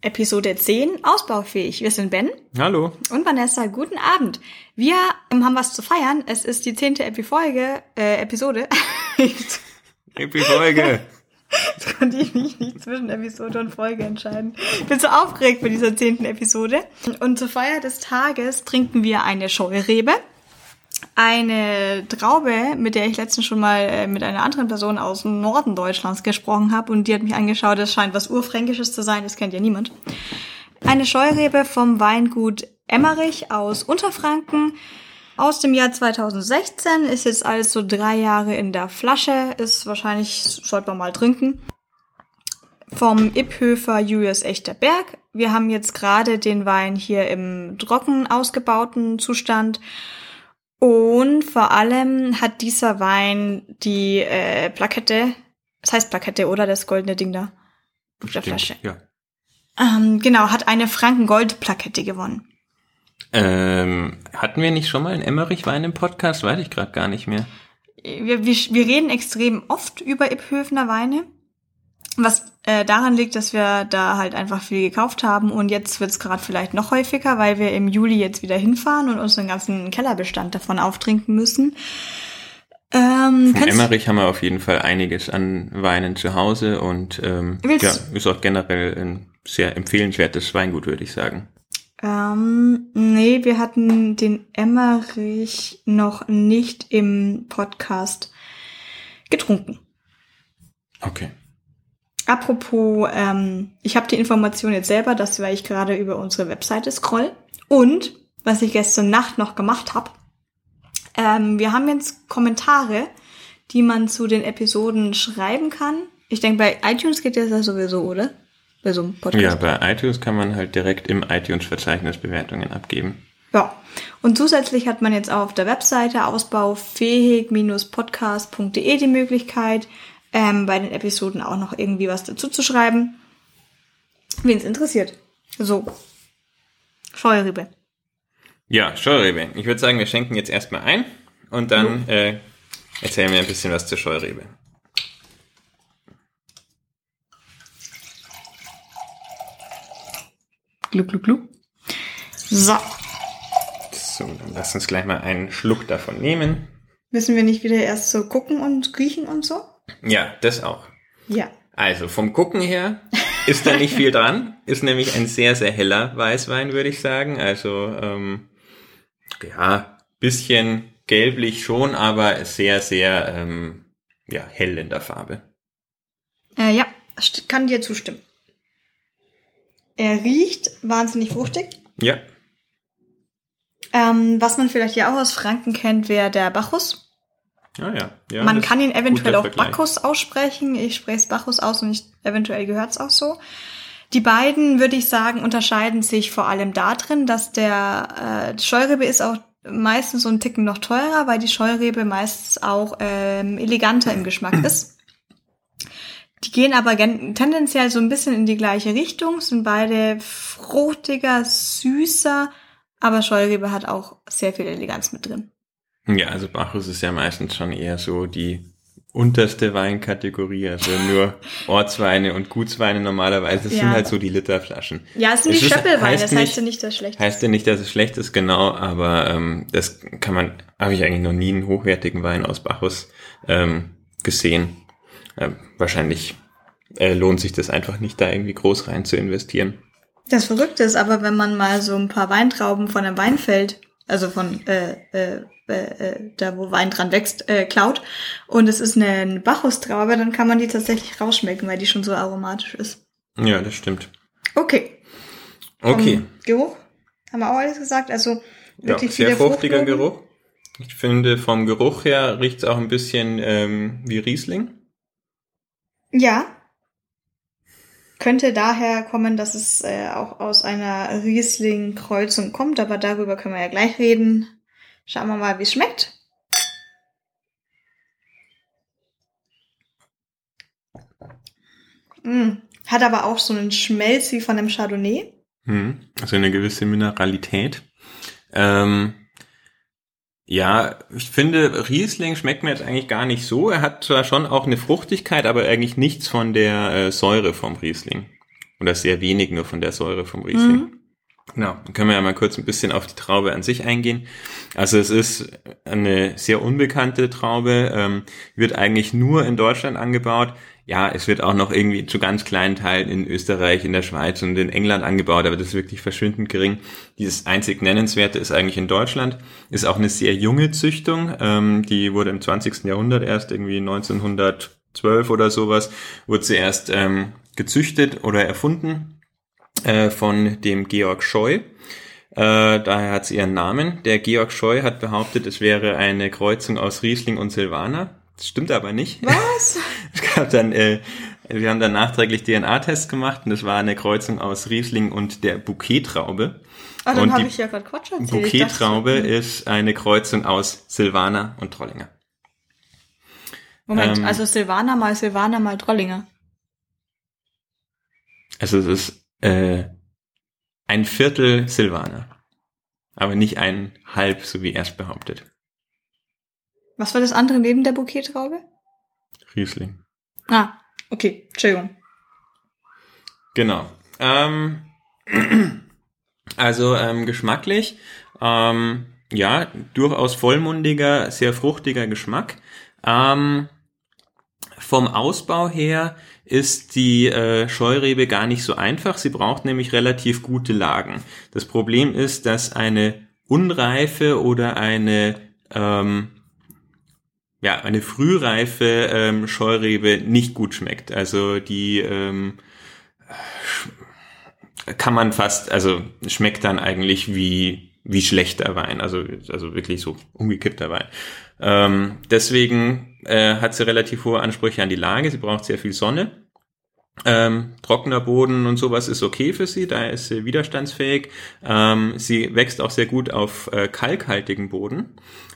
Episode 10, ausbaufähig. Wir sind Ben Hallo. und Vanessa. Guten Abend. Wir ähm, haben was zu feiern. Es ist die zehnte Epifolge, äh, Episode. Happy Folge. Jetzt konnte ich mich nicht zwischen Episode und Folge entscheiden. Ich bin so aufgeregt bei dieser zehnten Episode. Und zur Feier des Tages trinken wir eine Scheurebe, eine Traube, mit der ich letztens schon mal äh, mit einer anderen Person aus dem Norden Deutschlands gesprochen habe und die hat mich angeschaut, das scheint was Urfränkisches zu sein, das kennt ja niemand. Eine Scheurebe vom Weingut Emmerich aus Unterfranken aus dem Jahr 2016, ist jetzt alles so drei Jahre in der Flasche, ist wahrscheinlich, sollte man mal trinken. Vom Ipphöfer Julius Echter Berg. Wir haben jetzt gerade den Wein hier im trocken ausgebauten Zustand. Und vor allem hat dieser Wein die äh, Plakette, das heißt Plakette, oder das goldene Ding da auf der Flasche. Ja. Ähm, genau, hat eine Frankengold-Plakette gewonnen. Ähm, hatten wir nicht schon mal einen Emmerich-Wein im Podcast? Weiß ich gerade gar nicht mehr. wir, wir, wir reden extrem oft über Ipphöfner Weine, was äh, daran liegt, dass wir da halt einfach viel gekauft haben und jetzt wird's es gerade vielleicht noch häufiger, weil wir im Juli jetzt wieder hinfahren und unseren ganzen Kellerbestand davon auftrinken müssen. Ähm, Von Emmerich haben wir auf jeden Fall einiges an Weinen zu Hause und ähm, ja, ist auch generell ein sehr empfehlenswertes Weingut, würde ich sagen. Ähm, nee, wir hatten den Emmerich noch nicht im Podcast getrunken. Okay. Apropos, ähm, ich habe die Information jetzt selber, dass weil ich gerade über unsere Webseite scroll. Und was ich gestern Nacht noch gemacht habe, ähm, wir haben jetzt Kommentare, die man zu den Episoden schreiben kann. Ich denke, bei iTunes geht das ja sowieso, oder? Bei so einem Podcast. Ja, bei iTunes kann man halt direkt im iTunes-Verzeichnis Bewertungen abgeben. Ja. Und zusätzlich hat man jetzt auf der Webseite ausbaufähig-podcast.de die Möglichkeit, ähm, bei den Episoden auch noch irgendwie was dazu zu schreiben. Wen es interessiert. So. Scheurebe. Ja, Scheurebe. Ich würde sagen, wir schenken jetzt erstmal ein und dann äh, erzählen wir ein bisschen was zur Scheurebe. Gluck, gluck, gluck. So. So, dann lass uns gleich mal einen Schluck davon nehmen. Müssen wir nicht wieder erst so gucken und riechen und so? Ja, das auch. Ja. Also vom Gucken her ist da nicht viel dran. Ist nämlich ein sehr, sehr heller Weißwein, würde ich sagen. Also ähm, ja, bisschen gelblich schon, aber sehr, sehr ähm, ja, hell in der Farbe. Äh, ja, kann dir zustimmen. Er riecht wahnsinnig fruchtig. Ja, Ähm, was man vielleicht ja auch aus Franken kennt, wäre der Bacchus. Ja, ja. ja Man kann ihn eventuell auch Vergleich. Bacchus aussprechen. Ich spreche es Bacchus aus und ich, eventuell gehört es auch so. Die beiden, würde ich sagen, unterscheiden sich vor allem darin, dass der äh, Scheurebe ist auch meistens so ein Ticken noch teurer, weil die Scheurebe meistens auch ähm, eleganter im Geschmack ist. Die gehen aber tendenziell so ein bisschen in die gleiche Richtung, sind beide fruchtiger, süßer, aber Scheurebe hat auch sehr viel Eleganz mit drin. Ja, also Bacchus ist ja meistens schon eher so die unterste Weinkategorie, also nur Ortsweine und Gutsweine normalerweise. Das Ja. sind halt so die Literflaschen. Ja, es sind Es die ist- Schöppelweine, heißt das heißt ja nicht, dass schlecht Heißt ja nicht, dass es schlecht ist, genau, aber ähm, das kann man, habe ich eigentlich noch nie einen hochwertigen Wein aus Bacchus ähm, gesehen. Ähm, wahrscheinlich äh, lohnt sich das einfach nicht, da irgendwie groß rein zu investieren. Das Verrückte ist aber, wenn man mal so ein paar Weintrauben von einem Weinfeld, also von äh, äh, äh, da, wo Wein dran wächst, äh, klaut und es ist eine Bacchustraube, dann kann man die tatsächlich rausschmecken, weil die schon so aromatisch ist. Ja, das stimmt. Okay. Okay. Vom Geruch haben wir auch alles gesagt. Also Ja, wirklich sehr viele fruchtiger. Geruch. Ich finde, vom Geruch her riecht es auch ein bisschen ähm, wie Riesling. Ja. Könnte daher kommen, dass es äh, auch aus einer Riesling-Kreuzung kommt, aber darüber können wir ja gleich reden. Schauen wir mal, wie es schmeckt. Mm. Hat aber auch so einen Schmelz wie von einem Chardonnay. Hm, also eine gewisse Mineralität. Ähm, ja, ich finde, Riesling schmeckt mir jetzt eigentlich gar nicht so. Er hat zwar schon auch eine Fruchtigkeit, aber eigentlich nichts von der äh, Säure vom Riesling. oder sehr wenig nur von der Säure vom Riesling. Mhm. Genau, dann können wir ja mal kurz ein bisschen auf die Traube an sich eingehen. Also es ist eine sehr unbekannte Traube, ähm, wird eigentlich nur in Deutschland angebaut. Ja, es wird auch noch irgendwie zu ganz kleinen Teilen in Österreich, in der Schweiz und in England angebaut, aber das ist wirklich verschwindend gering. Dieses einzig Nennenswerte ist eigentlich in Deutschland. Ist auch eine sehr junge Züchtung. Ähm, die wurde im 20. Jahrhundert erst irgendwie 1912 oder sowas, wurde sie erst ähm, gezüchtet oder erfunden äh, von dem Georg Scheu. Äh, daher hat sie ihren Namen. Der Georg Scheu hat behauptet, es wäre eine Kreuzung aus Riesling und Silvaner. Das stimmt aber nicht. Was? es gab dann, äh, wir haben dann nachträglich DNA-Tests gemacht und es war eine Kreuzung aus Riesling und der Bouquet-Traube. Ah, dann habe ich ja gerade Quatsch erzählt. Bouquet-Traube ist eine Kreuzung aus Silvaner und Trollinger. Moment, ähm, also Silvaner mal Silvaner mal Trollinger. Also es ist äh, ein Viertel Silvaner, aber nicht ein halb, so wie erst behauptet. Was war das andere neben der Bouquet-Traube? Riesling. Ah, okay, Entschuldigung. Genau. Ähm, also ähm, geschmacklich, ähm, ja, durchaus vollmundiger, sehr fruchtiger Geschmack. Ähm, vom Ausbau her ist die äh, Scheurebe gar nicht so einfach. Sie braucht nämlich relativ gute Lagen. Das Problem ist, dass eine unreife oder eine ähm, ja eine frühreife ähm, Scheurebe nicht gut schmeckt. Also die ähm, kann man fast, also schmeckt dann eigentlich wie wie schlechter Wein, also also wirklich so umgekippter Wein. Ähm, deswegen äh, hat sie relativ hohe Ansprüche an die Lage. Sie braucht sehr viel Sonne. Ähm, trockener Boden und sowas ist okay für sie, da ist sie widerstandsfähig. Ähm, sie wächst auch sehr gut auf äh, kalkhaltigen Boden,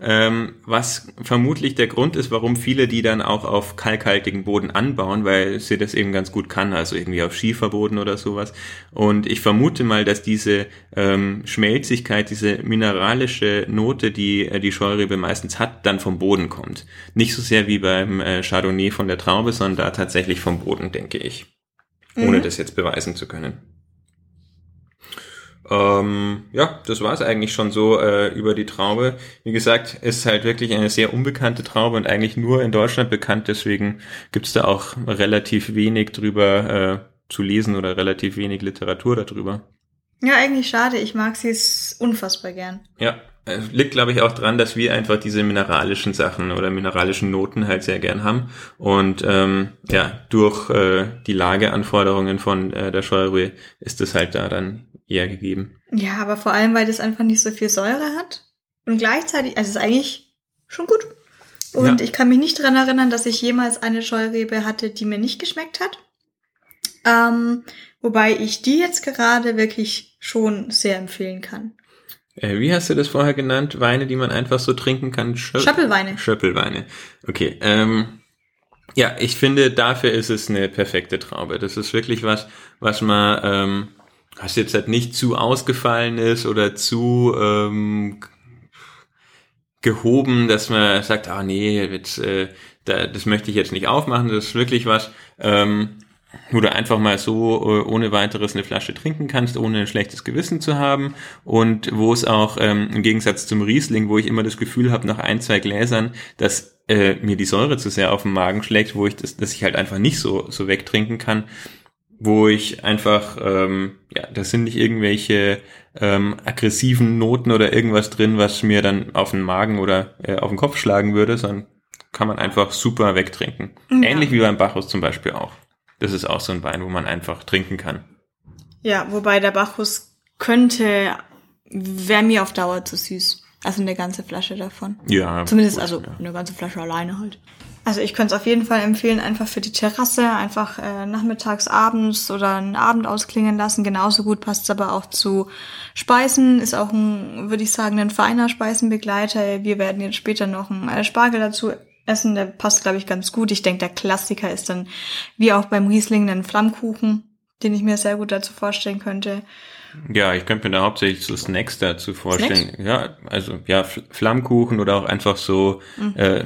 ähm, was vermutlich der Grund ist, warum viele die dann auch auf kalkhaltigen Boden anbauen, weil sie das eben ganz gut kann, also irgendwie auf Schieferboden oder sowas. Und ich vermute mal, dass diese ähm, Schmelzigkeit, diese mineralische Note, die äh, die Scheurebe meistens hat, dann vom Boden kommt. Nicht so sehr wie beim äh, Chardonnay von der Traube, sondern da tatsächlich vom Boden, denke ich ohne mhm. das jetzt beweisen zu können. Ähm, ja, das war es eigentlich schon so äh, über die Traube. Wie gesagt, ist halt wirklich eine sehr unbekannte Traube und eigentlich nur in Deutschland bekannt. Deswegen gibt's da auch relativ wenig drüber äh, zu lesen oder relativ wenig Literatur darüber. Ja, eigentlich schade. Ich mag sie unfassbar gern. Ja, liegt, glaube ich, auch dran, dass wir einfach diese mineralischen Sachen oder mineralischen Noten halt sehr gern haben. Und ähm, ja, durch äh, die Lageanforderungen von äh, der Scheurebe ist es halt da dann eher gegeben. Ja, aber vor allem, weil das einfach nicht so viel Säure hat. Und gleichzeitig, also es ist eigentlich schon gut. Und ja. ich kann mich nicht dran erinnern, dass ich jemals eine Scheurebe hatte, die mir nicht geschmeckt hat. Ähm, wobei ich die jetzt gerade wirklich schon sehr empfehlen kann. Äh, wie hast du das vorher genannt? Weine, die man einfach so trinken kann? Schö Schöppelweine. Schöppelweine. Okay. Ähm, ja, ich finde, dafür ist es eine perfekte Traube. Das ist wirklich was, was man, ähm, was jetzt halt nicht zu ausgefallen ist oder zu ähm, gehoben, dass man sagt, ah nee, jetzt, äh, da, das möchte ich jetzt nicht aufmachen. Das ist wirklich was, ähm, wo du einfach mal so äh, ohne weiteres eine Flasche trinken kannst, ohne ein schlechtes Gewissen zu haben und wo es auch ähm, im Gegensatz zum Riesling, wo ich immer das Gefühl habe nach ein, zwei Gläsern, dass äh, mir die Säure zu sehr auf den Magen schlägt, wo ich das, dass ich halt einfach nicht so, so wegtrinken kann, wo ich einfach, ähm, ja, das sind nicht irgendwelche ähm, aggressiven Noten oder irgendwas drin, was mir dann auf den Magen oder äh, auf den Kopf schlagen würde, sondern kann man einfach super wegtrinken. Ja. Ähnlich wie beim Bacchus zum Beispiel auch. Das ist auch so ein Wein, wo man einfach trinken kann. Ja, wobei der Bacchus könnte, wäre mir auf Dauer zu süß. Also eine ganze Flasche davon. Ja. Zumindest also ja. eine ganze Flasche alleine halt. Also ich könnte es auf jeden Fall empfehlen, einfach für die Terrasse, einfach äh, nachmittags, abends oder einen Abend ausklingen lassen. Genauso gut passt es aber auch zu Speisen. Ist auch ein, würde ich sagen, ein feiner Speisenbegleiter. Wir werden jetzt später noch einen äh, Spargel dazu essen. Der passt, glaube ich, ganz gut. Ich denke, der Klassiker ist dann, wie auch beim Riesling, ein Flammkuchen, den ich mir sehr gut dazu vorstellen könnte. Ja, ich könnte mir da hauptsächlich so Snacks dazu vorstellen. Snacks? Ja, also ja, Flammkuchen oder auch einfach so, mhm. äh,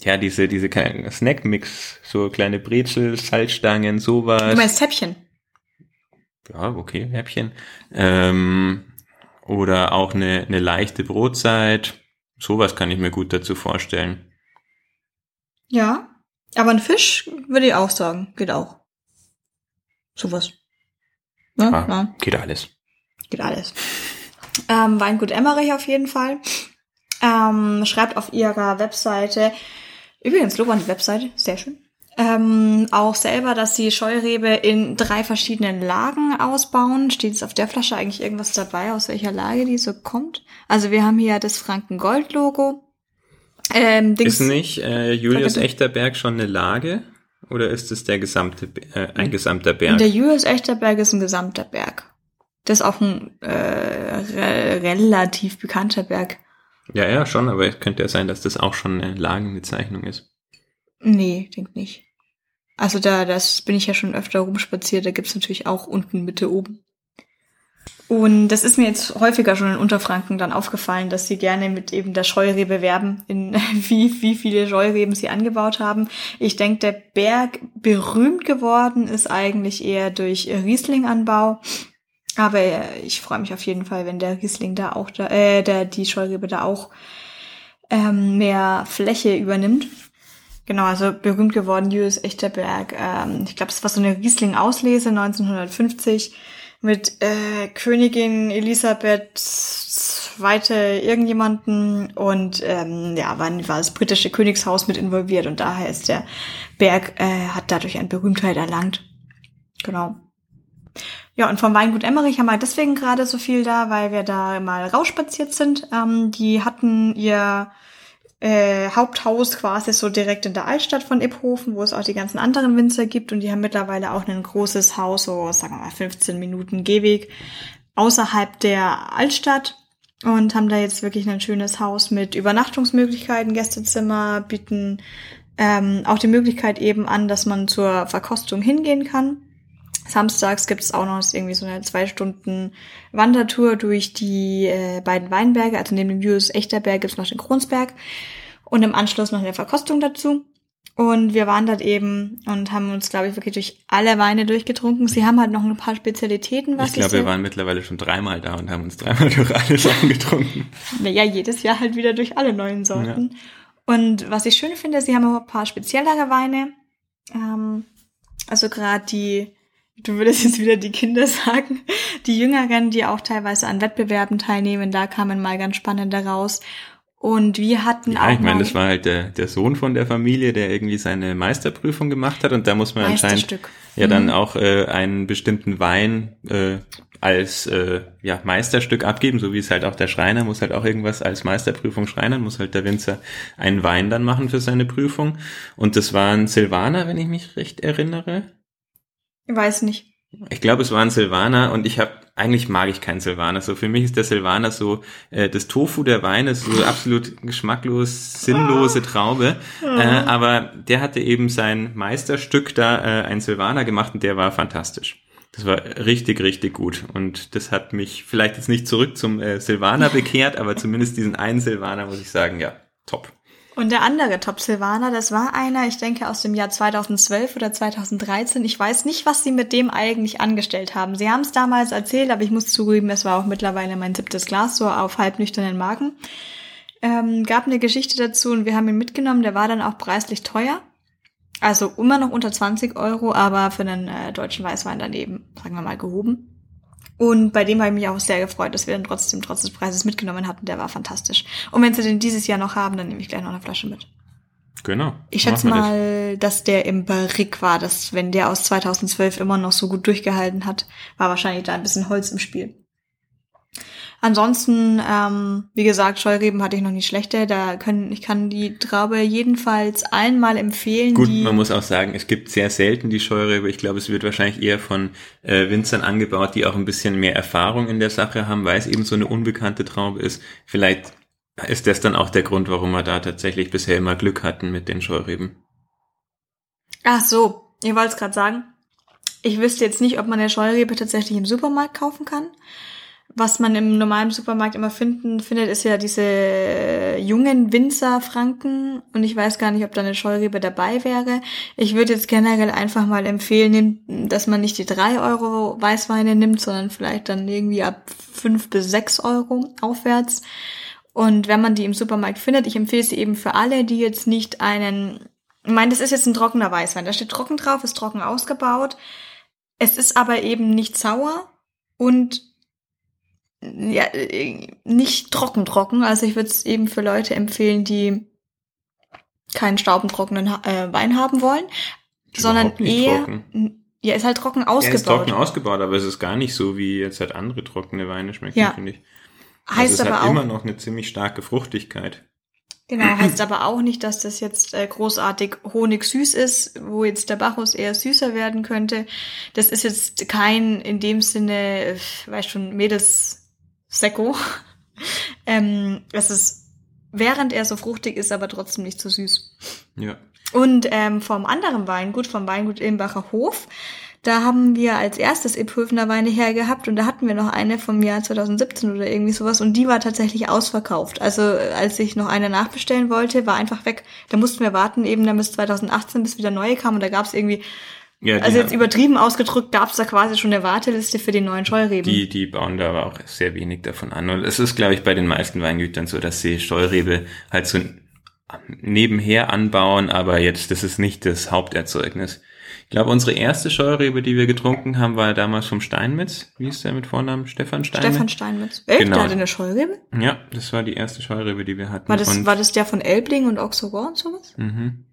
ja, diese, diese Snackmix, so kleine Brezel, Salzstangen, sowas. Du meinst Häppchen? ja, okay, Häppchen. Ähm, oder auch eine, eine leichte Brotzeit. Sowas kann ich mir gut dazu vorstellen. Ja, aber ein Fisch würde ich auch sagen, geht auch. Sowas. Ja, ja, ja. geht alles. Geht alles. Ähm, Weingut Emmerich auf jeden Fall. Ähm, schreibt auf ihrer Webseite, übrigens Lob an die Webseite, sehr schön. Ähm, auch selber, dass sie Scheurebe in drei verschiedenen Lagen ausbauen. Steht es auf der Flasche eigentlich irgendwas dabei, aus welcher Lage die so kommt? Also wir haben hier das Franken-Gold-Logo. Ähm, ist nicht äh, Julius Echterberg schon eine Lage? Oder ist es der gesamte, äh, ein gesamter Berg? Der Julius Echterberg ist ein gesamter Berg. Das ist auch ein äh, re relativ bekannter Berg. Ja, ja, schon, aber es könnte ja sein, dass das auch schon eine Lagenbezeichnung ist. Nee, denk nicht. Also da, das bin ich ja schon öfter rumspaziert, da gibt's natürlich auch unten, Mitte, oben. Und das ist mir jetzt häufiger schon in Unterfranken dann aufgefallen, dass sie gerne mit eben der Scheurebe werben, in wie, wie viele Scheureben sie angebaut haben. Ich denke, der Berg berühmt geworden ist eigentlich eher durch Rieslinganbau. Aber ich freue mich auf jeden Fall, wenn der Riesling da auch, da, äh, der, die Scheurebe da auch ähm, mehr Fläche übernimmt. Genau, also berühmt geworden, Julius Echterberg. Ähm, ich glaube, das war so eine Riesling-Auslese 1950 mit äh, Königin Elisabeth zweite irgendjemanden und ähm, ja, war, war das britische Königshaus mit involviert und daher ist der Berg, äh, hat dadurch eine Berühmtheit erlangt. Genau. Ja, und vom Weingut Emmerich haben wir deswegen gerade so viel da, weil wir da mal rausspaziert sind. Ähm, die hatten ihr äh, Haupthaus quasi so direkt in der Altstadt von Iphofen, wo es auch die ganzen anderen Winzer gibt und die haben mittlerweile auch ein großes Haus, so sagen wir mal 15 Minuten Gehweg außerhalb der Altstadt und haben da jetzt wirklich ein schönes Haus mit Übernachtungsmöglichkeiten, Gästezimmer, bieten ähm, auch die Möglichkeit eben an, dass man zur Verkostung hingehen kann. Samstags gibt es auch noch irgendwie so eine zwei Stunden Wandertour durch die äh, beiden Weinberge. Also neben dem Julius Echterberg gibt es noch den Kronsberg und im Anschluss noch eine Verkostung dazu. Und wir waren dort eben und haben uns, glaube ich, wirklich durch alle Weine durchgetrunken. Sie haben halt noch ein paar Spezialitäten. Was ich glaube, wir waren mittlerweile schon dreimal da und haben uns dreimal durch alle Sachen getrunken. Naja, jedes Jahr halt wieder durch alle neuen Sorten. Ja. Und was ich schön finde, sie haben auch ein paar speziellere Weine. Ähm, also gerade die du würdest jetzt wieder die Kinder sagen, die Jüngeren, die auch teilweise an Wettbewerben teilnehmen, da kamen mal ganz spannende raus. Und wir hatten ja, auch. Ich meine, das war halt der, der Sohn von der Familie, der irgendwie seine Meisterprüfung gemacht hat und da muss man anscheinend ja mhm. dann auch äh, einen bestimmten Wein äh, als äh, ja, Meisterstück abgeben, so wie es halt auch der Schreiner muss halt auch irgendwas als Meisterprüfung schreinern, muss halt der Winzer einen Wein dann machen für seine Prüfung. Und das war ein Silvaner, wenn ich mich recht erinnere. Ich weiß nicht. Ich glaube, es war ein Silvaner und ich habe eigentlich mag ich keinen Silvaner. So für mich ist der Silvaner so äh, das Tofu der Weine, so absolut geschmacklos sinnlose Traube. Äh, aber der hatte eben sein Meisterstück da äh, ein Silvaner gemacht und der war fantastisch. Das war richtig, richtig gut. Und das hat mich vielleicht jetzt nicht zurück zum äh, Silvaner bekehrt, aber zumindest diesen einen Silvaner muss ich sagen, ja, top. Und der andere Top Silvaner, das war einer, ich denke aus dem Jahr 2012 oder 2013. Ich weiß nicht, was sie mit dem eigentlich angestellt haben. Sie haben es damals erzählt, aber ich muss zugeben, es war auch mittlerweile mein siebtes Glas, so auf halbnüchternen Magen. Ähm, gab eine Geschichte dazu und wir haben ihn mitgenommen. Der war dann auch preislich teuer. Also immer noch unter 20 Euro, aber für einen äh, deutschen Weißwein daneben, sagen wir mal, gehoben. Und bei dem habe ich mich auch sehr gefreut, dass wir dann trotzdem trotz des Preises mitgenommen hatten. Der war fantastisch. Und wenn sie den dieses Jahr noch haben, dann nehme ich gleich noch eine Flasche mit. Genau. Ich schätze mal, das. dass der im Barrique war, dass wenn der aus 2012 immer noch so gut durchgehalten hat, war wahrscheinlich da ein bisschen Holz im Spiel. Ansonsten, ähm, wie gesagt, Scheureben hatte ich noch nicht schlechte. Da können, ich kann die Traube jedenfalls allen mal empfehlen. Gut, man muss auch sagen, es gibt sehr selten die Scheurebe. Ich glaube, es wird wahrscheinlich eher von äh, Winzern angebaut, die auch ein bisschen mehr Erfahrung in der Sache haben, weil es eben so eine unbekannte Traube ist. Vielleicht ist das dann auch der Grund, warum wir da tatsächlich bisher immer Glück hatten mit den Scheureben. Ach so, ihr wollt es gerade sagen. Ich wüsste jetzt nicht, ob man eine Scheurebe tatsächlich im Supermarkt kaufen kann was man im normalen Supermarkt immer finden findet, ist ja diese jungen Winzer-Franken. Und ich weiß gar nicht, ob da eine Scheurebe dabei wäre. Ich würde jetzt generell einfach mal empfehlen, dass man nicht die drei Euro Weißweine nimmt, sondern vielleicht dann irgendwie ab fünf bis sechs Euro aufwärts. Und wenn man die im Supermarkt findet, ich empfehle sie eben für alle, die jetzt nicht einen, ich meine, das ist jetzt ein trockener Weißwein. Da steht trocken drauf, ist trocken ausgebaut. Es ist aber eben nicht sauer und ja, nicht trocken trocken. Also ich würde es eben für Leute empfehlen, die keinen staubentrockenen äh, Wein haben wollen, Ist sondern eher trocken. ja, ist halt trocken Er ist ausgebaut. trocken ausgebaut, aber es ist gar nicht so, wie jetzt halt andere trockene Weine schmecken, Ja. finde ich. heißt also es aber hat auch immer noch eine ziemlich starke Fruchtigkeit. genau, heißt aber auch nicht, dass das jetzt äh, großartig honigsüß ist, wo jetzt der Bacchus eher süßer werden könnte. Das ist jetzt kein in dem Sinne, äh, weißt schon, Mädels Sekko. ähm, es ist während er so fruchtig ist, aber trotzdem nicht so süß. Ja. Und ähm, vom anderen Weingut, vom Weingut Ilmbacher Hof, da haben wir als erstes Ipphöfner Weine hergehabt und da hatten wir noch eine vom Jahr 2017 oder irgendwie sowas und die war tatsächlich ausverkauft. Also äh, als ich noch eine nachbestellen wollte, war einfach weg. Da mussten wir warten eben dann bis 2018, bis wieder neue kamen und da gab es irgendwie, ja also jetzt übertrieben ausgedrückt, gab es da quasi schon eine Warteliste für die neuen Scheureben. die, die bauen da aber auch sehr wenig davon an. Und es ist, glaube ich, bei den meisten Weingütern so, dass sie Steuerrebe halt so nebenher anbauen, aber jetzt, das ist nicht das Haupterzeugnis. Ich glaube, unsere erste Scheurebe, die wir getrunken haben, war damals vom Steinmetz. Wie ist der mit Vornamen? Stefan Steinmetz? Stefan Steinmetz. Echt? Genau. Der hatte eine Scheurebe? Ja, das war die erste Scheurebe, die wir hatten. War das, und, war das der von Elbling und Auxerrois und sowas? mhm,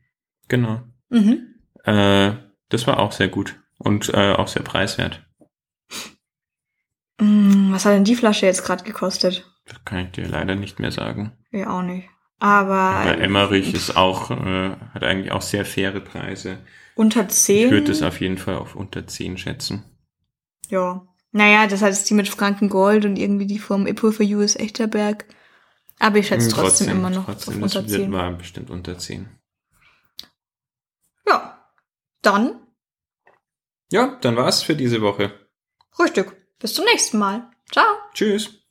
genau. Mhm. Äh, das war auch sehr gut und äh, auch sehr preiswert. Mm, Was hat denn die Flasche jetzt gerade gekostet? Das kann ich dir leider nicht mehr sagen. Ja, auch nicht. Aber Aber Emmerich ist auch, äh, hat eigentlich auch sehr faire Preise. unter Ich 10. würde es auf jeden Fall auf unter 10 schätzen. ja. Naja, das heißt die mit Frankengold und irgendwie die vom Ippo für US Echterberg. Aber ich schätze Hm, trotzdem, immer noch trotzdem, auf das unter wird 10. war bestimmt unter 10. Ja. Dann, Ja, dann war's für diese Woche. Frühstück. Bis zum nächsten Mal. Ciao. Tschüss.